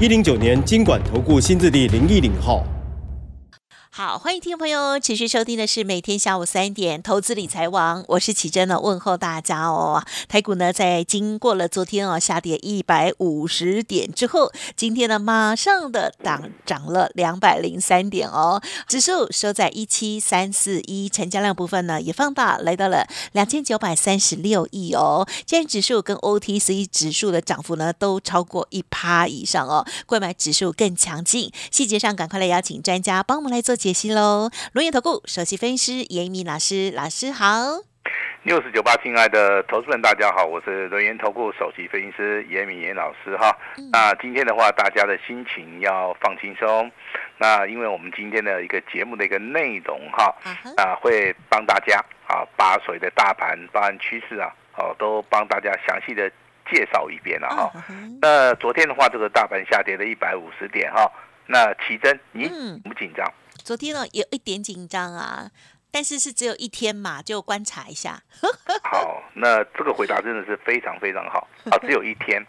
一零九年金管投顾新字第零一零号。好，欢迎听众朋友持续收听的是每天下午三点投资理财王，我是启珍呢，问候大家哦。台股呢在经过了昨天哦下跌一百五十点之后，今天呢马上的涨涨了两百零三点哦，指数收在一七三四一，成交量部分呢也放大来到了两千九百三十六亿哦。今天指数跟 OTC 指数的涨幅呢都超过一趴以上哦，购买指数更强劲。细节上赶快来邀请专家帮我们来做。解析喽！龙岩投顾首席分析师严明老师，老师好。六十九八，亲爱的投资人，大家好，我是龙岩投顾首席分析师严敏严老师哈。那今天的话，大家的心情要放轻松。那因为我们今天的一个节目的一个内容哈，啊，会帮大家啊把所谓的大盘、包含趋势啊，哦，都帮大家详细的介绍一遍了哈。那昨天的话，这个大盘下跌了一百五十点哈。那奇珍，你不紧张？昨天呢有一点紧张啊，但是是只有一天嘛，就观察一下。好，那这个回答真的是非常非常好 啊，只有一天。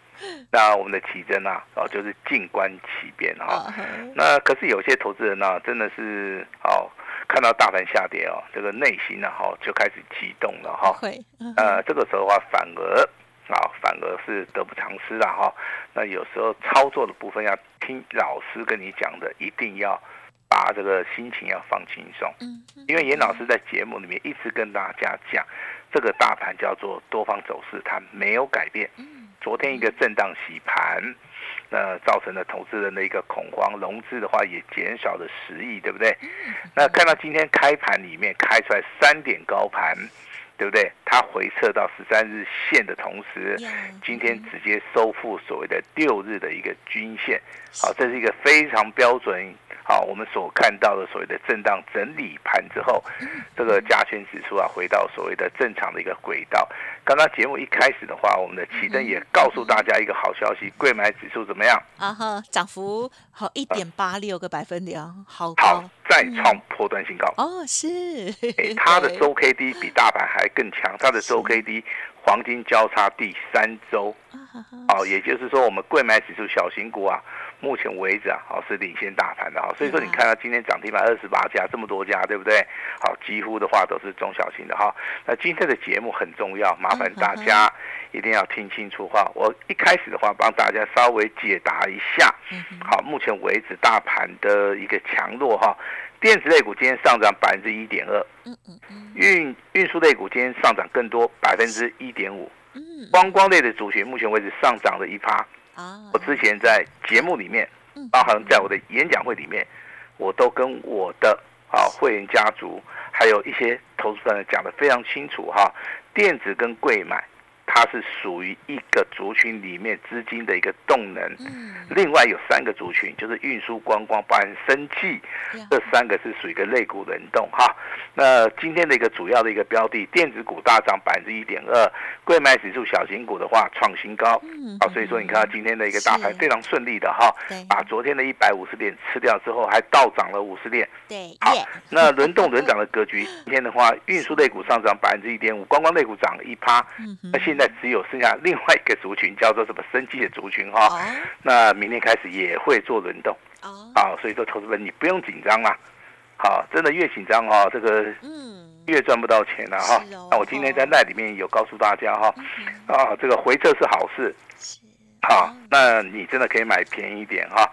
那我们的奇珍啊，哦，就是静观其变哈。那可是有些投资人呢，真的是哦，看到大盘下跌哦，这个内心呢，哈，就开始激动了哈。会。呃，这个时候的话，反而啊，反而是得不偿失了哈。那有时候操作的部分要听老师跟你讲的，一定要。把这个心情要放轻松，嗯，因为严老师在节目里面一直跟大家讲，这个大盘叫做多方走势，它没有改变。嗯，昨天一个震荡洗盘，那造成了投资人的一个恐慌，融资的话也减少了十亿，对不对？那看到今天开盘里面开出来三点高盘。对不对？它回撤到十三日线的同时，今天直接收复所谓的六日的一个均线，好，这是一个非常标准。好，我们所看到的所谓的震荡整理盘之后，这个加权指数啊，回到所谓的正常的一个轨道。刚刚节目一开始的话，我们的启灯也告诉大家一个好消息，贵买指数怎么样？啊哈，涨幅好一点八六个百分点，好好再创破断新高。哦，是，哎它的 周 K D 比大盘还更强，它的周 K D 黄金交叉第三周，哦，也就是说我们贵买指数小型股啊。目前为止啊，好是领先大盘的哈，所以说你看到今天涨停板二十八家，这么多家，对不对？好，几乎的话都是中小型的哈。那今天的节目很重要，麻烦大家一定要听清楚哈。我一开始的话帮大家稍微解答一下，好，目前为止大盘的一个强弱哈。电子类股今天上涨百分之一点二，运运输类股今天上涨更多百分之一点五，观光类的主群目前为止上涨了一趴。我之前在节目里面，包含在我的演讲会里面，我都跟我的啊会员家族，还有一些投资人讲的非常清楚哈，电子跟贵买。它是属于一个族群里面资金的一个动能，嗯，另外有三个族群，就是运输、观光、包含生气，这三个是属于一个类股轮动哈。那今天的一个主要的一个标的，电子股大涨百分之一点二，贵买指数小型股的话创新高，嗯，啊，所以说你看到今天的一个大盘非常顺利的哈，把昨天的一百五十点吃掉之后，还倒涨了五十点，对，好，那轮动轮涨的格局，今天的话，运输类股上涨百分之一点五，观光类股涨了一趴，嗯，那现现在只有剩下另外一个族群，叫做什么生机的族群哈。那明天开始也会做轮动。哦。啊，所以说投资人你不用紧张啦。好，真的越紧张哈，这个嗯越赚不到钱了哈。那我今天在那里面有告诉大家哈，啊，这个回撤是好事。好，那你真的可以买便宜一点哈。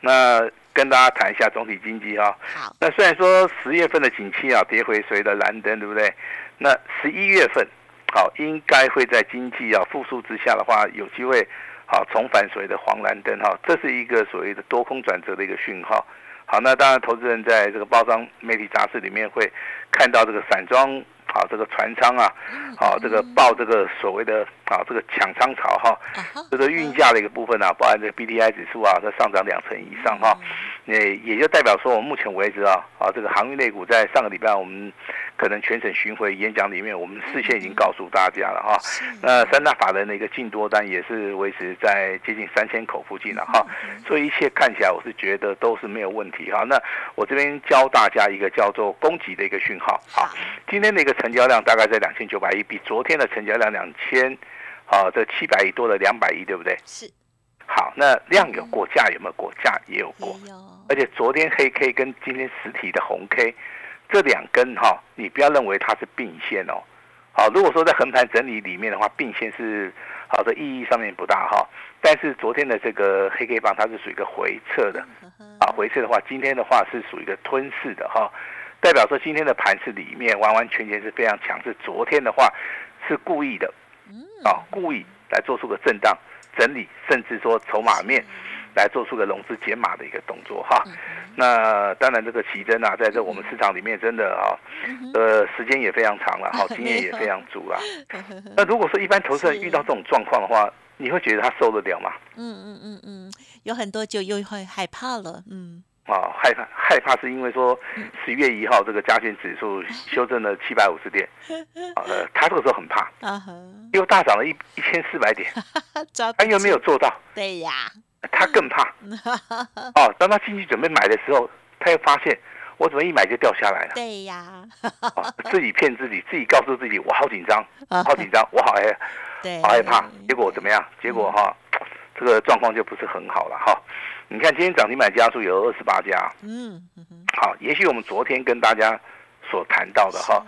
那跟大家谈一下总体经济哈。好。那虽然说十月份的景气啊跌回谁的蓝灯，对不对？那十一月份。好，应该会在经济啊复苏之下的话，有机会好重返所谓的黄蓝灯哈，这是一个所谓的多空转折的一个讯号。好，那当然投资人在这个包装媒体杂志里面会看到这个散装啊这个船舱啊，啊这个报这个所谓的啊这个抢仓潮哈，这个运价的一个部分啊，包含这个 B D I 指数啊，在上涨两成以上哈，那也就代表说，我们目前为止啊，啊这个航运类股在上个礼拜我们可能全省巡回演讲里面，我们事先已经告诉大家了哈，那三大法人的一个净多单也是维持在接近三千口附近了哈，所以一切看起来我是觉得都是没有问题哈。那我这边教大家一个叫做供给的一个讯号，啊，今天的一个成交量大概在两千九百亿，比昨天的成交量两千，啊，这七百亿多了两百亿，对不对？是。好，那量有过，价有没有过？价也有过，而且昨天黑 K 跟今天实体的红 K，这两根哈，你不要认为它是并线哦。好，如果说在横盘整理里面的话，并线是好的意义上面不大哈。但是昨天的这个黑 K 棒它是属于一个回撤的，啊，回撤的话，今天的话是属于一个吞噬的哈，代表说今天的盘市里面完完全全是非常强势。昨天的话是故意的，啊，故意来做出个震荡整理，甚至说筹码面来做出个融资减码的一个动作哈。那当然，这个奇珍啊，在这我们市场里面真的啊，呃，时间也非常长了，好，经验也非常足了。那如果说一般投资人遇到这种状况的话，你会觉得他受得了吗？嗯嗯嗯嗯，有很多就又会害怕了，嗯。啊，害怕害怕是因为说十一月一号这个加权指数修正了七百五十点，呃，他这个时候很怕，又大涨了一一千四百点，他又没有做到，对呀。他更怕 哦，当他进去准备买的时候，他又发现我怎么一买就掉下来了？对呀，自己骗自己，自己告诉自己我好紧张，好紧张，我好害，好害怕。结果怎么样？结果哈，这个状况就不是很好了哈。你看今天涨停板家数有二十八家，嗯，好，也许我们昨天跟大家所谈到的哈，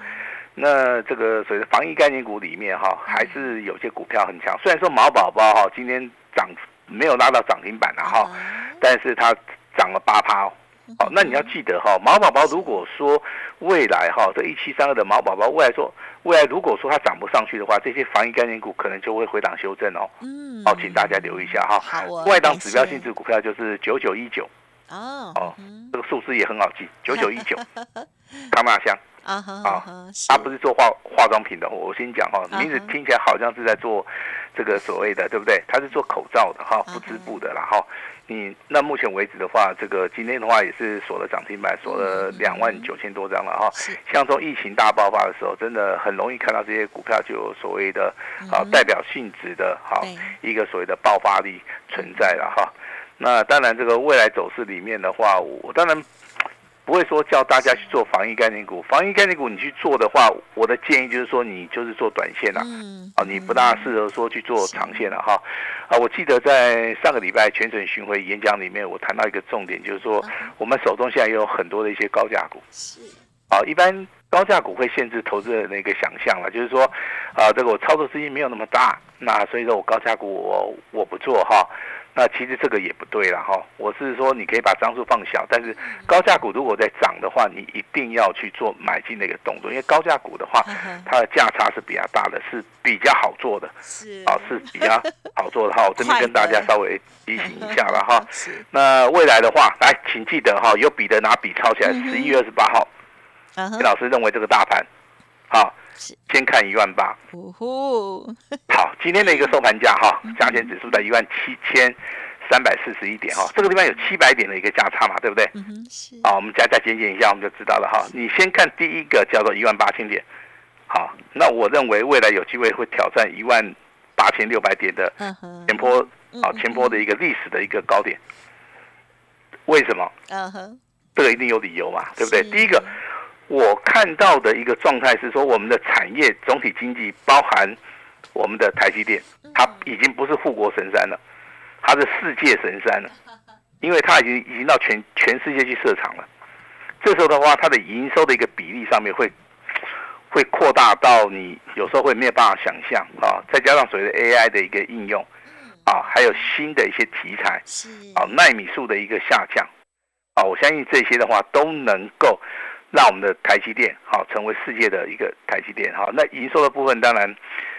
那这个所谓的防疫概念股里面哈，还是有些股票很强。虽然说毛宝宝哈今天涨。没有拉到涨停板了哈，但是它涨了八趴哦。好，那你要记得哈，毛宝宝如果说未来哈这一七三二的毛宝宝未来说未来如果说它涨不上去的话，这些防疫概念股可能就会回档修正哦。嗯，好，请大家留意一下哈。好外档指标性质股票就是九九一九。哦。哦，这个数字也很好记，九九一九。康纳香。啊啊。他不是做化化妆品的，我先讲哈，名字听起来好像是在做。这个所谓的对不对？它是做口罩的哈，不织布的啦哈。你那目前为止的话，这个今天的话也是锁了涨停板，锁了两万九千多张了哈。像从疫情大爆发的时候，真的很容易看到这些股票就有所谓的啊代表性质的哈一个所谓的爆发力存在了哈。那当然，这个未来走势里面的话，我当然。不会说叫大家去做防疫概念股，防疫概念股你去做的话，我的建议就是说你就是做短线啦，啊，你不大适合说去做长线了哈。啊，我记得在上个礼拜全省巡回演讲里面，我谈到一个重点，就是说我们手中现在也有很多的一些高价股，是，啊，一般高价股会限制投资人的一个想象了，就是说，啊，这个我操作资金没有那么大，那所以说我高价股我我不做哈。那其实这个也不对了哈，我是说你可以把张数放小，但是高价股如果在涨的话，你一定要去做买进的一个动作，因为高价股的话，它的价差是比较大的，是比较好做的，是啊是比较好做的哈。我这边跟大家稍微提醒一下了 哈。那未来的话，来请记得哈，有笔的拿笔抄起来，十一月二十八号，李老师认为这个大盘，好。先看一万八，好，今天的一个收盘价哈，加权指数在一万七千三百四十一点哈，这个地方有七百点的一个价差嘛，对不对？嗯是。好，我们加加减减一下，我们就知道了哈。你先看第一个叫做一万八千点，好，那我认为未来有机会会挑战一万八千六百点的前坡啊，前坡的一个历史的一个高点。为什么？嗯哼，这个一定有理由嘛，对不对？第一个。我看到的一个状态是说，我们的产业总体经济包含我们的台积电，它已经不是护国神山了，它是世界神山了，因为它已经已经到全全世界去设厂了。这时候的话，它的营收的一个比例上面会会扩大到你有时候会没有办法想象啊。再加上所谓的 AI 的一个应用啊，还有新的一些题材啊，纳米数的一个下降啊，我相信这些的话都能够。让我们的台积电好成为世界的一个台积电哈，那营收的部分当然，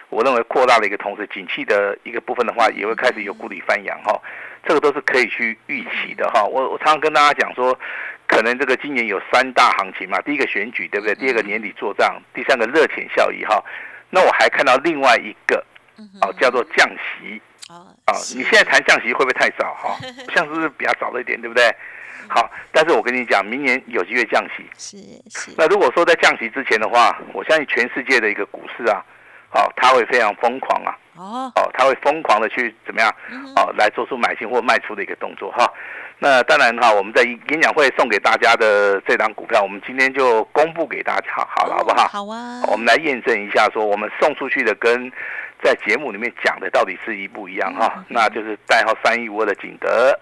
我认为扩大的一个同时，景气的一个部分的话，也会开始有股底翻扬哈，这个都是可以去预期的哈。我我常常跟大家讲说，可能这个今年有三大行情嘛，第一个选举对不对？第二个年底做账，第三个热钱效益哈。那我还看到另外一个哦，叫做降息哦。你现在谈降息会不会太早哈？像是比较早了一点，对不对？好，但是我跟你讲，明年有机会降息。是是。那如果说在降息之前的话，我相信全世界的一个股市啊，哦，它会非常疯狂啊。哦。哦，它会疯狂的去怎么样？哦，来做出买进或卖出的一个动作哈。那当然哈，我们在演讲会送给大家的这张股票，我们今天就公布给大家好了，好不好？好啊。我们来验证一下，说我们送出去的跟。在节目里面讲的到底是一不一样哈？那就是代号三一五二的景德，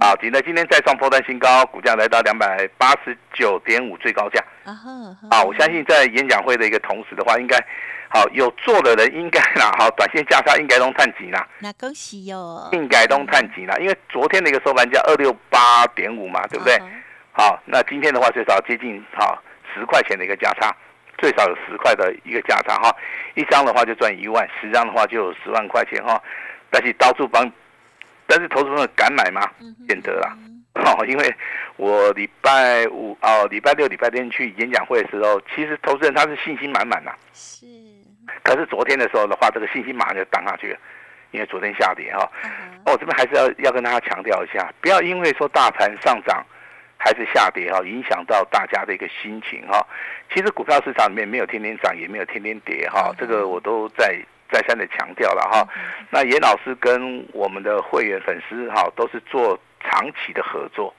啊，景德今天再创破单新高，股价来到两百八十九点五最高价。啊，我相信在演讲会的一个同时的话，应该好有做的人应该啦，好短线价差应该都探底啦。那恭喜哟！应该都探底啦，因为昨天的一个收盘价二六八点五嘛，对不对？好，那今天的话最少接近好十块钱的一个价差。最少有十块的一个价差哈，一张的话就赚一万，十张的话就有十万块钱哈。但是到处帮，但是投资者敢买吗？见得啦，哦，因为我礼拜五哦，礼拜六、礼拜天去演讲会的时候，其实投资人他是信心满满的。是。可是昨天的时候的话，这个信心马上就荡下去了，因为昨天下跌哈。我这边还是要要跟大家强调一下，不要因为说大盘上涨。还是下跌哈，影响到大家的一个心情哈。其实股票市场里面没有天天涨，也没有天天跌哈，这个我都在再三的强调了哈。那严老师跟我们的会员粉丝哈，都是做长期的合作，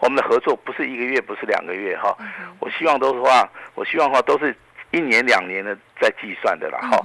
我们的合作不是一个月，不是两个月哈。我希望都是话，我希望话都是一年两年的在计算的了哈。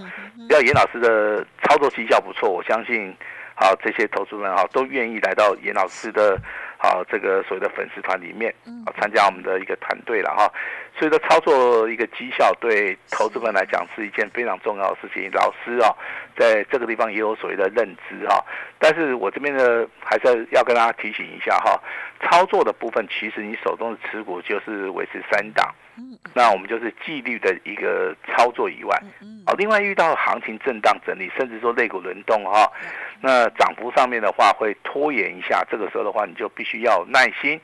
要严老师的操作绩效不错，我相信好这些投资人哈都愿意来到严老师的。好，这个所谓的粉丝团里面，啊，参加我们的一个团队了哈，所以说操作一个绩效对投资们来讲是一件非常重要的事情。老师啊，在这个地方也有所谓的认知哈，但是我这边呢，还是要跟大家提醒一下哈，操作的部分其实你手中的持股就是维持三档。那我们就是纪律的一个操作以外，哦，另外遇到行情震荡整理，甚至说肋骨轮动哈，那涨幅上面的话会拖延一下，这个时候的话你就必须要耐心。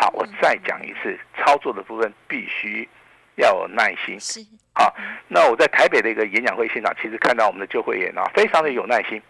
好，我再讲一次，操作的部分必须要有耐心。是，好，那我在台北的一个演讲会现场，其实看到我们的旧会员啊，非常的有耐心。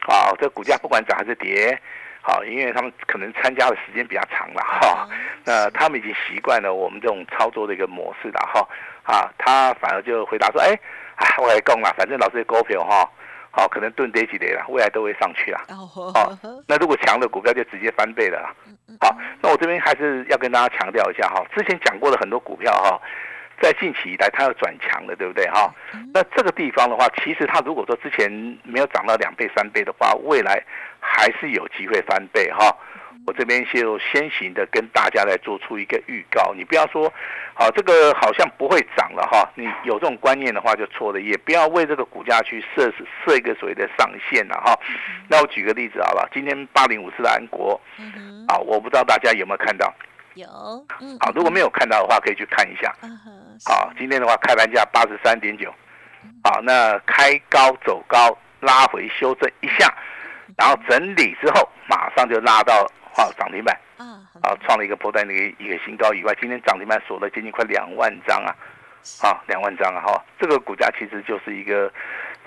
好，这股价不管涨还是跌。好，因为他们可能参加的时间比较长了哈，那他们已经习惯了我们这种操作的一个模式了哈，啊，他反而就回答说，哎，哎，我来供了，反正老师的股票哈，好，可能钝跌几跌了，未来都会上去了，好，那如果强的股票就直接翻倍了，好，那我这边还是要跟大家强调一下哈，之前讲过的很多股票哈。在近期以来，它要转强的，对不对哈？那这个地方的话，其实它如果说之前没有涨到两倍、三倍的话，未来还是有机会翻倍哈。我这边就先行的跟大家来做出一个预告，你不要说，好这个好像不会涨了哈。你有这种观念的话就错了，也不要为这个股价去设设一个所谓的上限了哈。那我举个例子好了，今天八零五四的安国，啊，我不知道大家有没有看到。有，好，如果没有看到的话，可以去看一下。好，今天的话开盘价八十三点九，好，那开高走高，拉回修正一下，然后整理之后，马上就拉到好涨停板，啊，创了一个波段的一个一个新高以外，今天涨停板锁了接近快两万张啊，好，两万张啊，哈，这个股价其实就是一个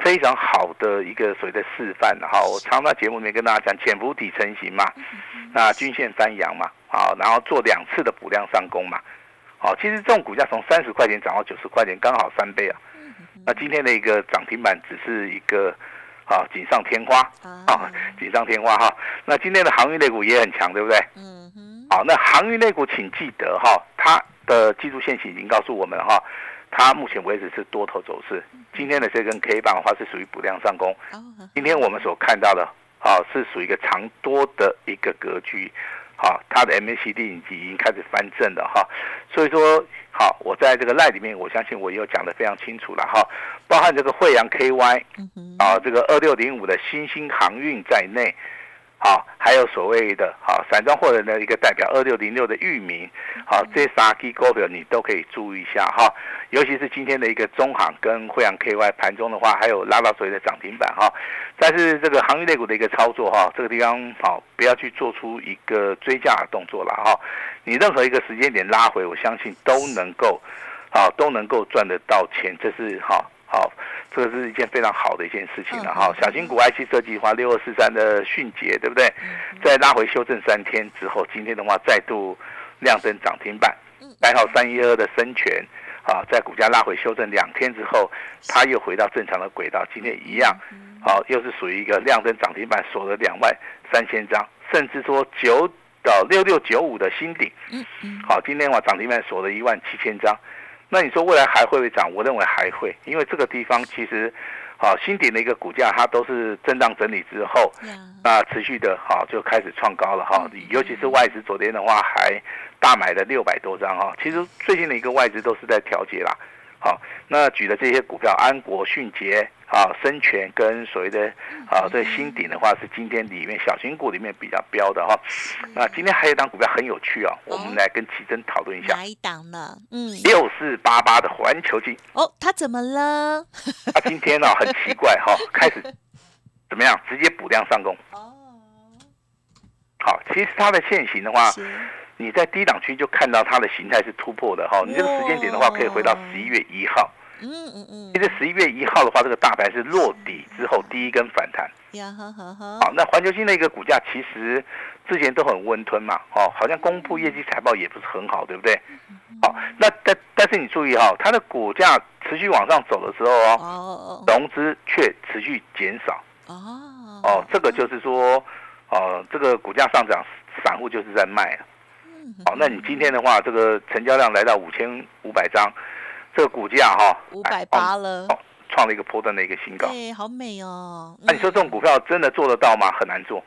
非常好的一个所谓的示范哈。我常在节目里面跟大家讲，潜伏底成型嘛，那均线翻阳嘛。好，然后做两次的补量上攻嘛，好，其实这种股价从三十块钱涨到九十块钱，刚好三倍啊。那今天的一个涨停板只是一个啊锦上添花啊，锦上添花哈。那今天的航运类股也很强，对不对？嗯哼。好，那航运类股请记得哈，它的技术线型已经告诉我们哈，它目前为止是多头走势。今天的这根 K 棒的话是属于补量上攻。今天我们所看到的啊，是属于一个长多的一个格局。好，它的 MACD 已经开始翻正了哈，所以说好，我在这个赖里面，我相信我有讲的非常清楚了哈，包含这个惠阳 KY，啊，这个二六零五的新兴航运在内，好，还。还有所谓的好散装货人的一个代表二六零六的域名，好这三基股票你都可以注意一下哈，尤其是今天的一个中行跟惠阳 KY 盘中的话，还有拉到所谓的涨停板哈。但是这个行业类股的一个操作哈，这个地方好不要去做出一个追加的动作了哈。你任何一个时间点拉回，我相信都能够好都能够赚得到钱，这是哈。好，这个是一件非常好的一件事情了哈。小型股 IC 设计的话，六二四三的迅捷，对不对？再拉回修正三天之后，今天的话再度亮灯涨停板。代号三一二的深全，啊，在股价拉回修正两天之后，它又回到正常的轨道，今天一样，好，又是属于一个亮灯涨停板，锁了两万三千张，甚至说九到六六九五的新顶，好，今天话涨停板锁了一万七千张。那你说未来还会不会涨？我认为还会，因为这个地方其实，好新顶的一个股价，它都是震荡整理之后，那持续的啊就开始创高了哈。尤其是外资昨天的话，还大买了六百多张哈。其实最近的一个外资都是在调节啦。好，那举的这些股票，安国、迅捷。啊，深全跟所谓的啊，这新鼎的话是今天里面小型股里面比较标的哈。那今天还有一档股票很有趣啊，我们来跟奇珍讨论一下。哪一档呢？嗯，六四八八的环球金。哦，它怎么了？它今天呢很奇怪哈，开始怎么样？直接补量上攻。哦。好，其实它的现形的话，你在低档区就看到它的形态是突破的哈。你这个时间点的话，可以回到十一月一号。嗯嗯嗯，其实十一月一号的话，这个大盘是落底之后第一根反弹。呀。好，那环球金的一个股价其实之前都很温吞嘛，哦，好像公布业绩财报也不是很好，对不对？好，那但但是你注意哈，它的股价持续往上走的时候哦，融资却持续减少。哦。哦，这个就是说，哦，这个股价上涨，散户就是在卖。好，那你今天的话，这个成交量来到五千五百张。这个股价哈，五百八了，创了一个波段的一个新高。对，好美哦。那你说这种股票真的做得到吗？很难做，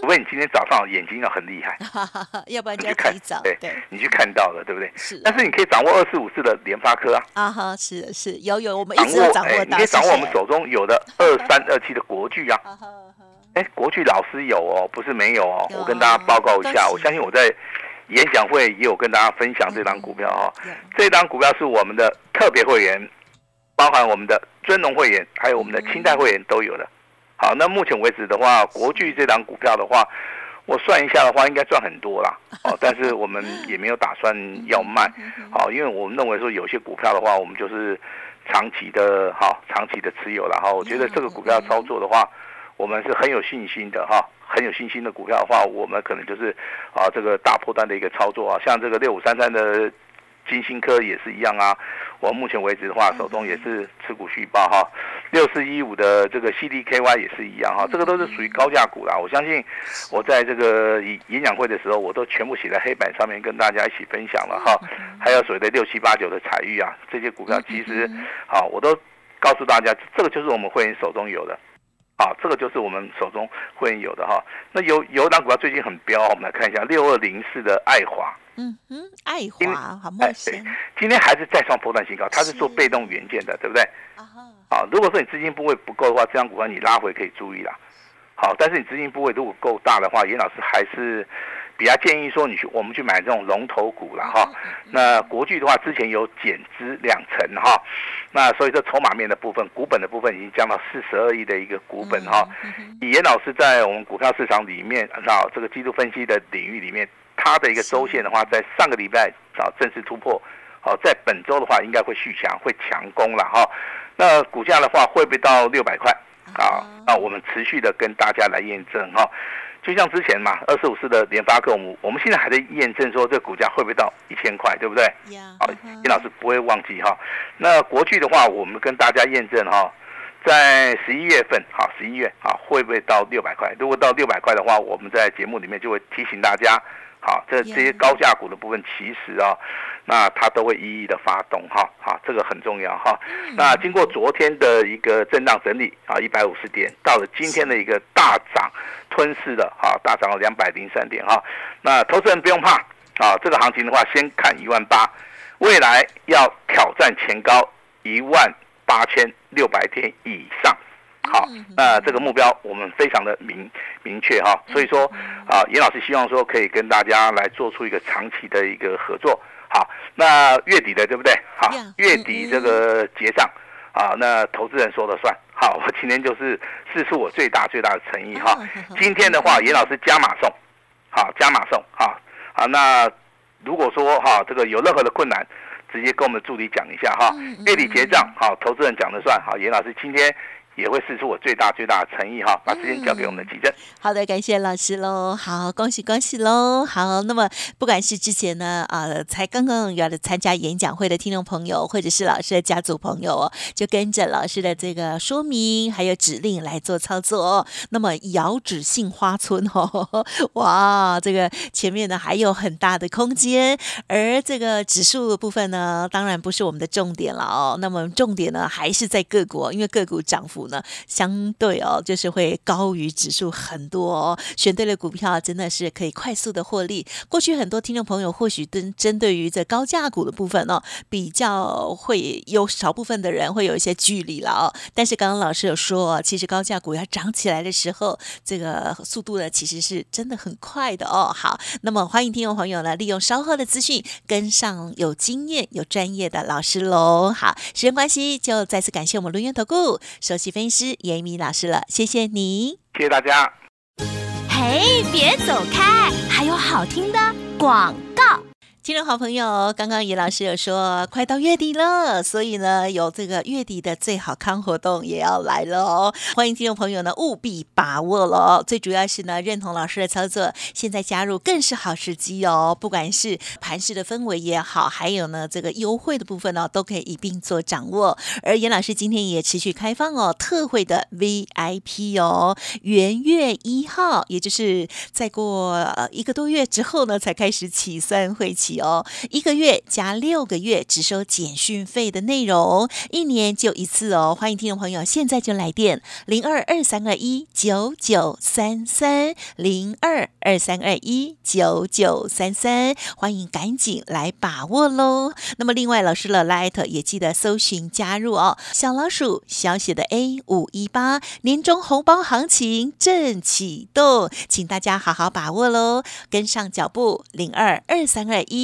除非你今天早上眼睛要很厉害，要不然就可以早。对，你去看到了，对不对？是。但是你可以掌握二四五四的联发科啊。啊哈，是是，有有，我们一直掌握你可以掌握我们手中有的二三二七的国巨啊。哎，国巨老师有哦，不是没有哦。我跟大家报告一下，我相信我在。演讲会也有跟大家分享这张股票哈，这张股票是我们的特别会员，包含我们的尊龙会员，还有我们的清代会员都有的。好，那目前为止的话，国巨这张股票的话，我算一下的话，应该赚很多啦。哦，但是我们也没有打算要卖，好，因为我们认为说有些股票的话，我们就是长期的哈，长期的持有然后。我觉得这个股票操作的话，我们是很有信心的哈。很有信心的股票的话，我们可能就是啊，这个大破单的一个操作啊，像这个六五三三的金星科也是一样啊。我目前为止的话，手中也是持股续报哈。六四一五的这个 CDKY 也是一样哈，这个都是属于高价股啦。我相信我在这个演讲会的时候，我都全部写在黑板上面跟大家一起分享了哈。还有所谓的六七八九的彩玉啊，这些股票其实好，我都告诉大家，这个就是我们会员手中有的。啊，这个就是我们手中会有的哈。那有有档股票最近很飙，我们来看一下六二零四的爱华。嗯哼，爱华好冒险。今天还是再创波段新高，它是做被动元件的，对不对？啊好，如果说你资金部位不够的话，这张股票你拉回可以注意啦。好，但是你资金部位如果够大的话，严老师还是。比较建议说，你去我们去买这种龙头股了哈。那国巨的话，之前有减资两成哈。那所以这筹码面的部分，股本的部分已经降到四十二亿的一个股本哈。以严老师在我们股票市场里面啊，这个季度分析的领域里面，他的一个周线的话，在上个礼拜啊正式突破。好，在本周的话，应该会续强，会强攻了哈。那股价的话，会不会到六百块啊？那我们持续的跟大家来验证哈。就像之前嘛，二四五四的联发科，我们我们现在还在验证说这股价会不会到一千块，对不对？好，尹老师不会忘记哈。那国巨的话，我们跟大家验证哈，在十一月份，好，十一月啊，会不会到六百块？如果到六百块的话，我们在节目里面就会提醒大家。好，这这些高价股的部分，其实啊，那它都会一一的发动哈，好，这个很重要哈。那经过昨天的一个震荡整理啊，一百五十点，到了今天的一个大涨，吞噬了哈，大涨了两百零三点哈。那投资人不用怕啊，这个行情的话，先看一万八，未来要挑战前高一万八千六百天以上。好，那这个目标我们非常的明明确哈，所以说啊，严老师希望说可以跟大家来做出一个长期的一个合作。好，那月底的对不对？好，月底这个结账啊，那投资人说了算。好，我今天就是试出我最大最大的诚意哈。今天的话，严老师加码送，好，加码送，好，好，那如果说哈这个有任何的困难，直接跟我们助理讲一下哈。月底结账，好，投资人讲了算。好，严老师今天。也会试出我最大最大的诚意哈，把时间交给我们的吉正。好的，感谢老师喽，好，恭喜恭喜喽。好，那么不管是之前呢啊，才刚刚要参加演讲会的听众朋友，或者是老师的家族朋友哦，就跟着老师的这个说明还有指令来做操作哦。那么遥指杏花村哦，哇，这个前面呢还有很大的空间，而这个指数的部分呢，当然不是我们的重点了哦。那么重点呢还是在个股，因为个股涨幅。呢，相对哦，就是会高于指数很多哦。选对了股票，真的是可以快速的获利。过去很多听众朋友或许针针对于这高价股的部分哦，比较会有少部分的人会有一些距离了哦。但是刚刚老师有说，其实高价股要涨起来的时候，这个速度呢，其实是真的很快的哦。好，那么欢迎听众朋友呢，利用稍后的资讯跟上有经验、有专业的老师喽。好，时间关系，就再次感谢我们轮源投顾首席分析师严米老师了，谢谢你，谢谢大家。嘿，别走开，还有好听的广告。听众好朋友，刚刚严老师有说快到月底了，所以呢，有这个月底的最好康活动也要来了哦。欢迎听众朋友呢务必把握了，最主要是呢认同老师的操作，现在加入更是好时机哦。不管是盘市的氛围也好，还有呢这个优惠的部分呢，都可以一并做掌握。而严老师今天也持续开放哦特惠的 VIP 哦，元月一号，也就是再过呃一个多月之后呢，才开始起算会期。哦，一个月加六个月只收简讯费的内容，一年就一次哦。欢迎听众朋友现在就来电零二二三二一九九三三零二二三二一九九三三，欢迎赶紧来把握喽。那么另外老师的 Light 也记得搜寻加入哦，小老鼠小写的 A 五一八年终红包行情正启动，请大家好好把握喽，跟上脚步零二二三二一